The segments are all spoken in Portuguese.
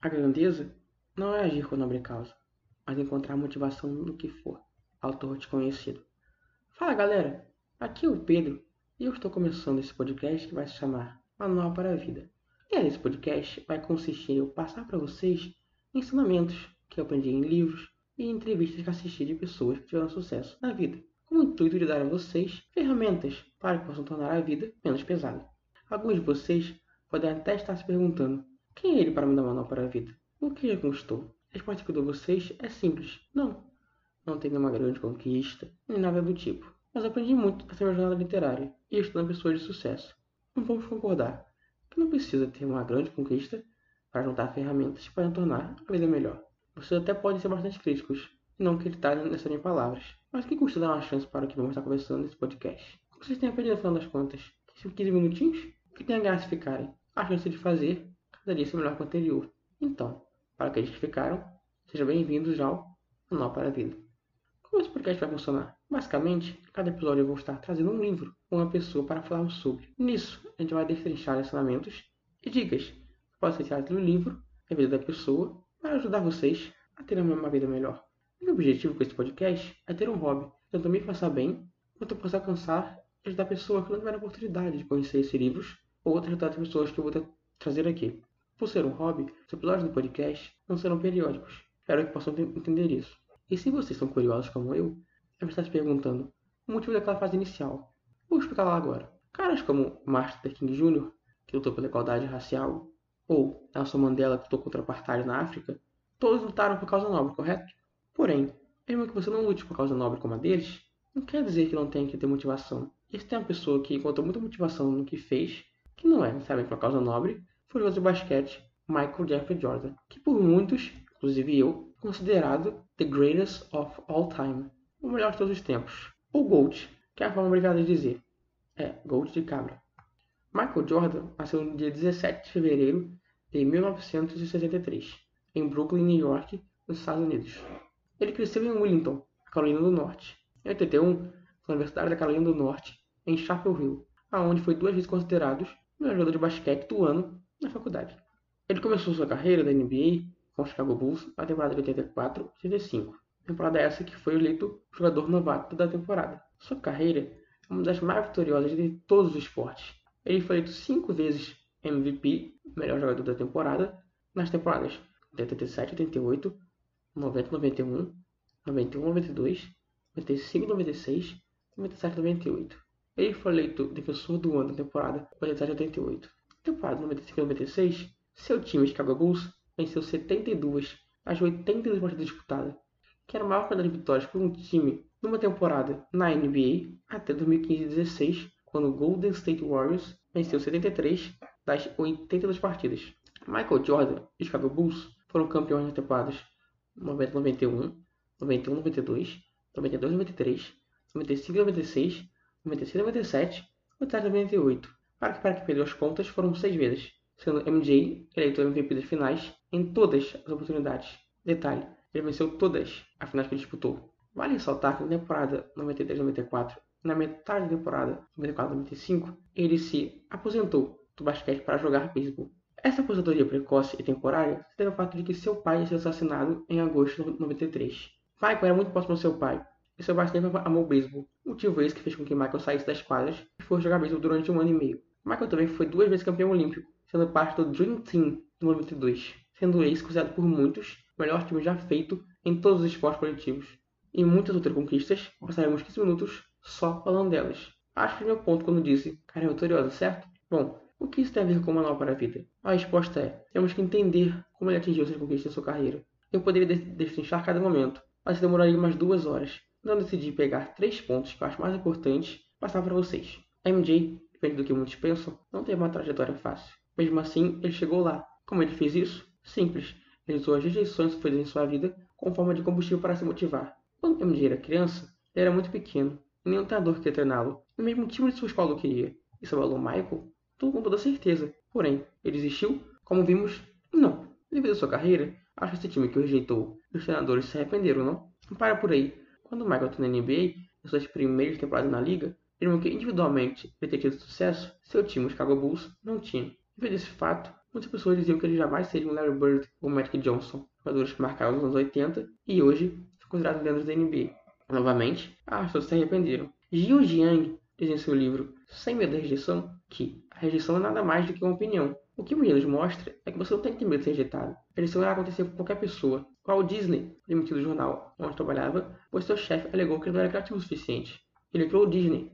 A grandeza não é agir com nobre causa, mas encontrar motivação no que for. Autor desconhecido. Fala galera, aqui é o Pedro e eu estou começando esse podcast que vai se chamar Manual para a Vida. E esse podcast vai consistir em eu passar para vocês ensinamentos que eu aprendi em livros e entrevistas que assisti de pessoas que tiveram sucesso na vida, com o intuito de dar a vocês ferramentas para que possam tornar a vida menos pesada. Alguns de vocês podem até estar se perguntando quem é ele para me dar manual para a vida? O que já conquistou? A resposta que eu dou a vocês é simples. Não. Não tenho nenhuma grande conquista, nem nada do tipo. Mas aprendi muito essa minha jornada literária e estudando pessoas de sucesso. Não vamos concordar que não precisa ter uma grande conquista para juntar ferramentas podem tornar a vida melhor. Vocês até podem ser bastante críticos não acreditarem nessas minhas palavras. Mas que custa dar uma chance para o que vamos estar conversando nesse podcast? O que vocês têm aprendido no final das contas? 15 minutinhos? O que tem a graça ficarem? A chance de fazer cada dia ser melhor que o anterior. Então, para aqueles que ficaram, sejam bem-vindos ao Manual para a Vida. Como esse podcast vai funcionar? Basicamente, cada episódio eu vou estar trazendo um livro ou uma pessoa para falarmos sobre. Nisso, a gente vai destrinchar ensinamentos e dicas que podem ser tiradas do livro e a vida da pessoa para ajudar vocês a terem uma vida melhor. Meu objetivo com esse podcast é ter um hobby, tanto me faça bem, quanto eu possa alcançar e ajudar pessoas que não tiveram oportunidade de conhecer esses livros ou outras pessoas que eu vou trazer aqui. Por ser um hobby, os episódios do podcast não serão periódicos. Espero que possam entender isso. E se vocês são curiosos como eu, deve estar se perguntando o motivo daquela fase inicial. Vou explicar lá agora. Caras como Martin Luther King Jr., que lutou pela igualdade racial, ou Nelson Mandela, que lutou contra o apartheid na África, todos lutaram por causa nobre, correto? Porém, mesmo que você não lute por causa nobre como a deles, não quer dizer que não tenha que ter motivação. E se tem uma pessoa que encontrou muita motivação no que fez, que não é necessariamente por causa nobre, foi o de basquete Michael Jeffrey Jordan, que por muitos, inclusive eu, considerado the greatest of all time, o melhor de todos os tempos, ou GOAT, que é a forma obrigada de dizer. É, GOAT de cabra. Michael Jordan nasceu no dia 17 de fevereiro de 1963, em Brooklyn, New York, nos Estados Unidos. Ele cresceu em Wellington, Carolina do Norte. Em 81, na Universidade da Carolina do Norte, em Chapel Hill, aonde foi duas vezes considerado o melhor jogador de basquete do ano na faculdade. Ele começou sua carreira da NBA com o Chicago Bulls na temporada de 84-85, temporada essa que foi eleito jogador novato da temporada. Sua carreira é uma das mais vitoriosas de todos os esportes. Ele foi eleito cinco vezes MVP, melhor jogador da temporada, nas temporadas de 87-88, 90-91, 91-92, 95-96 e 97-98. Ele foi eleito defensor do ano da temporada 87-88. Temporada 95-96, seu time, Chicago Bulls, venceu 72 das 82 partidas disputadas, que era a maior quantidade de vitórias por um time numa temporada na NBA até 2015-16, quando o Golden State Warriors venceu 73 das 82 partidas. Michael Jordan e Chicago Bulls foram campeões nas temporadas 90-91, 91-92, 92-93, 95-96, 96-97 e 97-98. Para que, para que perdeu as contas, foram seis vezes, sendo MJ eleito MVP das finais em todas as oportunidades. Detalhe, ele venceu todas as finais que ele disputou. Vale ressaltar que na temporada 93-94, na metade da temporada 94-95, ele se aposentou do basquete para jogar beisebol. Essa aposentadoria precoce e temporária se deve ao fato de que seu pai tinha sido assassinado em agosto de 93. Michael era muito próximo ao seu pai, e seu pai sempre amou o beisebol, motivo esse que fez com que Michael saísse das quadras e fosse jogar beisebol durante um ano e meio. Michael também foi duas vezes campeão olímpico, sendo parte do Dream Team em 92, sendo esse considerado por muitos o melhor time já feito em todos os esportes coletivos. E muitas outras conquistas, passaremos 15 minutos só falando delas. Acho que é meu ponto quando disse, cara, é vitoriosa, certo? Bom, o que isso tem a ver com manual para a vida? A resposta é, temos que entender como ele atingiu essas conquistas em sua carreira. Eu poderia destrinchar cada momento, mas demoraria umas duas horas. Então decidi pegar três pontos que eu acho mais importantes e passar para vocês. A MJ, diferente do que muitos pensam, não teve uma trajetória fácil. Mesmo assim, ele chegou lá. Como ele fez isso? Simples. Ele usou as rejeições que fez em sua vida como forma de combustível para se motivar. Quando MJ era criança, ele era muito pequeno, e nenhum treinador queria treiná-lo, e mesmo o time de sua escola o queria. Isso abalou Michael? Tudo com toda certeza. Porém, ele desistiu? Como vimos, não. Devido à sua carreira, acho que esse time que o rejeitou e os treinadores se arrependeram, não? Para por aí. Quando Michael está na NBA, em suas primeiras temporadas na liga, mesmo que individualmente ele tenha tido sucesso, seu time, os Chicago Bulls, não tinha. Em vez desse fato, muitas pessoas diziam que ele jamais seria um Larry Bird ou Magic Johnson, jogadores que marcaram os anos 80 e hoje são considerados lendas da NBA. Novamente, as pessoas se arrependeram. Jiu Jiang diz em seu livro Sem Medo da Rejeição que a rejeição é nada mais do que uma opinião. O que o nos mostra é que você não tem que ter medo de ser rejeitado. A rejeição irá acontecer com qualquer pessoa. Qual Disney, demitido do jornal onde trabalhava, pois seu chefe alegou que ele não era criativo o suficiente. Ele criou o Disney.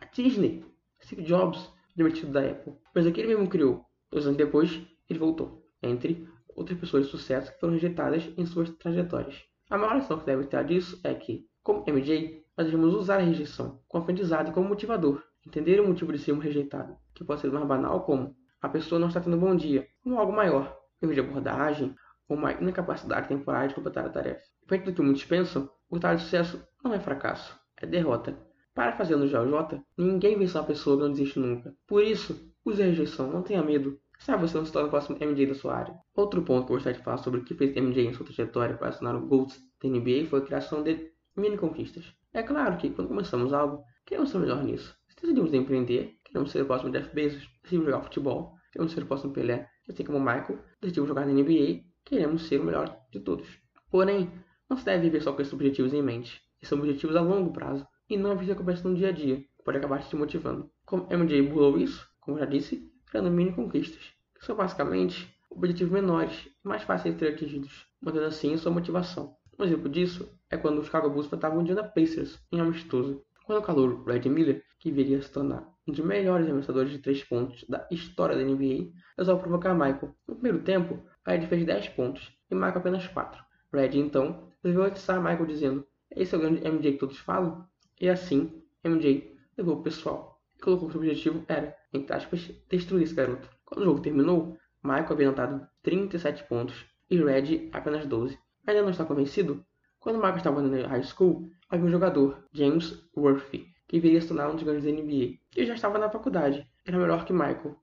A Disney! Steve Jobs, demitido da Apple. Mas aquele mesmo criou. Dois anos depois, ele voltou. Entre outras pessoas de sucesso que foram rejeitadas em suas trajetórias. A maior lição que deve ter disso é que, como MJ, nós devemos usar a rejeição como aprendizado e como motivador. Entender o motivo de sermos rejeitados, que pode ser mais banal como a pessoa não está tendo um bom dia, como algo maior, erro de abordagem ou uma incapacidade temporária de completar a tarefa. Diferente do que muitos pensam, o tal de sucesso não é fracasso, é derrota. Para fazer no JJ, ninguém vence uma pessoa que não desiste nunca. Por isso, use a rejeição, não tenha medo. Sabe você não se torna o próximo MJ da sua área. Outro ponto que eu gostaria de falar sobre o que fez MJ em sua trajetória para assinar o GOATS da NBA foi a criação de mini conquistas. É claro que quando começamos algo, queremos ser melhor nisso. Decidimos empreender, queremos ser o próximo Jeff Bezos, decidimos jogar futebol, queremos ser o próximo Pelé, assim como o Michael, decidimos jogar na NBA, queremos ser o melhor de todos. Porém, não se deve viver só com esses objetivos em mente. Esses são objetivos a longo prazo e não a vida recompensa no dia a dia, pode acabar te motivando. Como MJ burlou isso, como já disse, criando mini conquistas, que são basicamente objetivos menores e mais fáceis de ser atingidos, mantendo assim sua motivação. Um exemplo disso é quando os Chicago Bulls enfrentavam o Indiana Pacers em amistoso, quando o calor Red Miller, que viria a se tornar um dos melhores arremessadores de três pontos da história da NBA, resolve provocar Michael. No primeiro tempo, Red fez 10 pontos e Michael apenas 4. Red então resolveu atiçar Michael dizendo: Esse é o grande MJ que todos falam? E assim, MJ levou o pessoal e colocou que o objetivo era, entre aspas, destruir esse garoto. Quando o jogo terminou, Michael havia anotado 37 pontos e Red apenas 12. Ainda não está convencido? Quando Michael estava na high school, havia um jogador, James Worthy, que viria se tornar um dos grandes da NBA. E já estava na faculdade. Era melhor que Michael.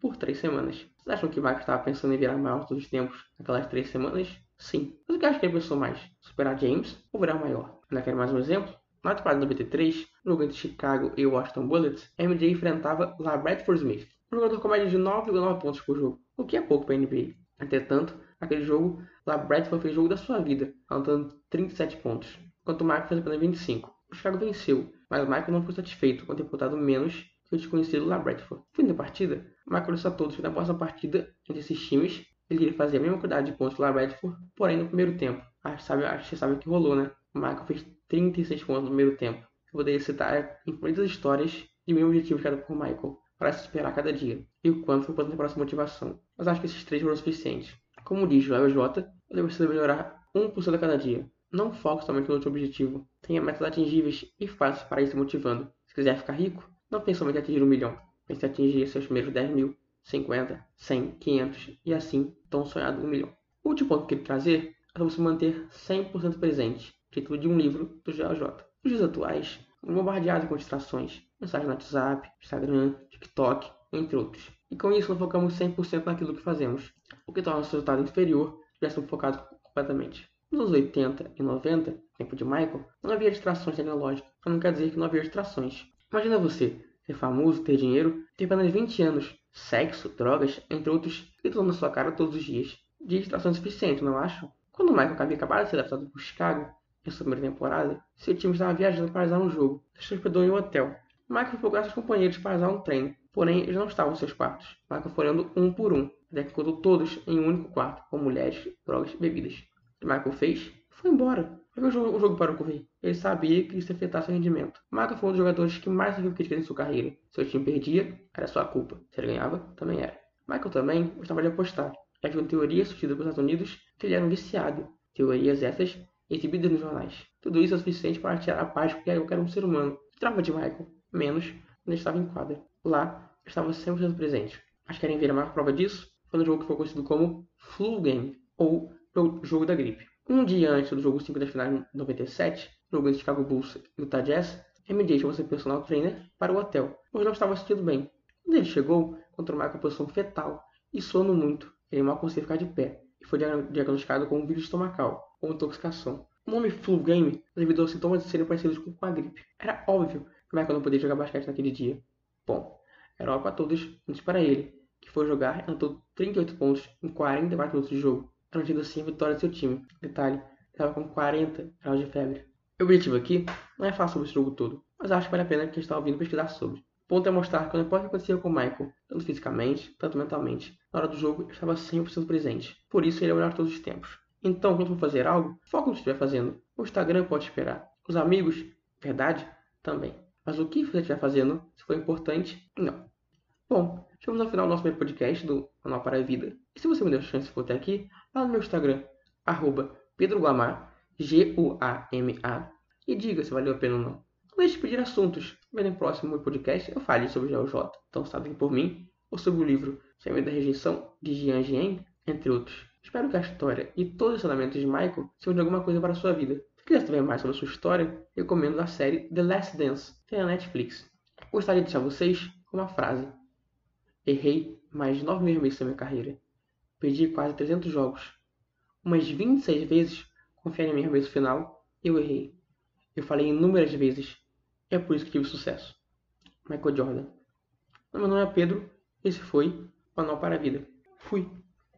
Por três semanas. Vocês acham que Michael estava pensando em virar maior todos os tempos naquelas três semanas? Sim. Mas o que acha que ele pensou mais? Superar James ou virar maior? Ainda quer mais um exemplo? Na temporada de 93, no jogo entre Chicago e Washington Bullets, MJ enfrentava La Bradford Smith, um jogador com média de 9,9 pontos por jogo, o que é pouco para a NBA. Entretanto, naquele jogo, La Bradford fez o jogo da sua vida, anotando 37 pontos, enquanto o Michael fez apenas 25. O Chicago venceu, mas o Michael não ficou satisfeito com ter botado menos que o desconhecido La Bradford. Fim da partida, o Michael disse a todos que na próxima partida entre esses times, ele queria fazer a mesma quantidade de pontos que o La Bradford, porém no primeiro tempo. Acho que sabe, acho que sabe o que rolou, né? O Michael fez 36 pontos no primeiro tempo. Eu poderia citar infinitas histórias de mil objetivos criados por Michael para se esperar cada dia, e o quanto foi importante para sua motivação. Mas acho que esses três foram suficientes. Como diz o J, você precisa melhorar 1% a cada dia. Não foque somente no seu objetivo. Tenha metas atingíveis e fáceis para ir se motivando. Se quiser ficar rico, não pense somente em atingir um milhão. Pense em atingir seus primeiros 10 mil, 50, 100, 500 e assim tão sonhado um milhão. O último ponto que quero trazer é você manter 100% presente título de um livro do GeoJ. Nos dias atuais, bombardeado com distrações, mensagens no WhatsApp, Instagram, TikTok, entre outros. E com isso não focamos 100% naquilo que fazemos, o que torna o resultado inferior se estivéssemos focados completamente. Nos anos 80 e 90, tempo de Michael, não havia distrações tecnológicas, mas não quer dizer que não havia distrações. Imagina você ser famoso, ter dinheiro, ter apenas 20 anos, sexo, drogas, entre outros, gritando na sua cara todos os dias. De distrações suficientes, não acho? Quando Michael havia acabado de ser adaptado por Chicago, em sua primeira temporada, seu time estava viajando para usar um jogo, se hospedou em um hotel. Michael foi seus companheiros para usar um treino, porém eles não estavam em seus quartos. Olhando um por um, até que encontrou todos em um único quarto, com mulheres, drogas e bebidas. O que Michael fez? Foi embora. Por que o jogo, o jogo parou correr? Ele sabia que isso ia afetar seu rendimento. Michael foi um dos jogadores que mais sofreu críticas em sua carreira. Se o time perdia, era sua culpa. Se ele ganhava, também era. Michael também gostava de apostar. Havia uma teoria surgida pelos Estados Unidos que ele era um viciado. Teorias essas exibidas nos jornais. Tudo isso é suficiente para tirar a paz porque eu era um ser humano. Trava de Michael, menos quando estava em quadra. Lá, estava 100% presente. Mas querem ver a maior prova disso? Foi no jogo que foi conhecido como Flu Game, ou Jogo da Gripe. Um dia antes do jogo 5 das finais de 97, jogo entre Chicago Bulls e Utah Jazz, MJ chamou seu personal trainer para o hotel, pois não estava sentindo bem. Quando ele chegou, encontrou em posição fetal e sono muito. Ele mal conseguia ficar de pé e foi diagnosticado com um vírus estomacal ou intoxicação. O nome flu game devido aos sintomas de serem parecidos com a gripe. Era óbvio que Michael não podia jogar basquete naquele dia. Bom, era hora para todos, menos para ele, que foi jogar e anotou 38 pontos em 44 minutos de jogo, garantindo assim a vitória de seu time. Detalhe, estava com 40 graus de febre. O objetivo aqui não é falar sobre esse jogo todo, mas acho que vale a pena quem está ouvindo pesquisar sobre. O ponto é mostrar que não importa o que acontecia com o Michael, tanto fisicamente, tanto mentalmente, na hora do jogo ele estava 100% presente. Por isso ele é o melhor de todos os tempos. Então, quando for fazer algo, foca no que estiver fazendo. O Instagram pode esperar. Os amigos, verdade, também. Mas o que você estiver fazendo, se for importante, não. Bom, chegamos ao final do nosso primeiro podcast do Manual para a Vida. E se você me deu a chance de for até aqui, lá no meu Instagram, arroba Pedro Guamar, G-U-A-M-A, e diga se valeu a pena ou não. Não deixe de pedir assuntos. Mas no próximo podcast eu fale sobre o J. Então sabe por mim, ou sobre o livro Sem Medo da Rejeição, de Jian Jiang, entre outros. Espero que a história e todos os ensinamentos de Michael sejam de alguma coisa para a sua vida. Se quiser saber mais sobre a sua história, recomendo a série The Last Dance, tem na Netflix. Gostaria de deixar vocês com uma frase. Errei mais de 9 meses da minha carreira. Perdi quase 300 jogos. Umas 26 vezes, confiei na minha arremesso final, eu errei. Eu falei inúmeras vezes. É por isso que tive sucesso. Michael Jordan. Meu nome é Pedro. Esse foi o Manual para a Vida. Fui.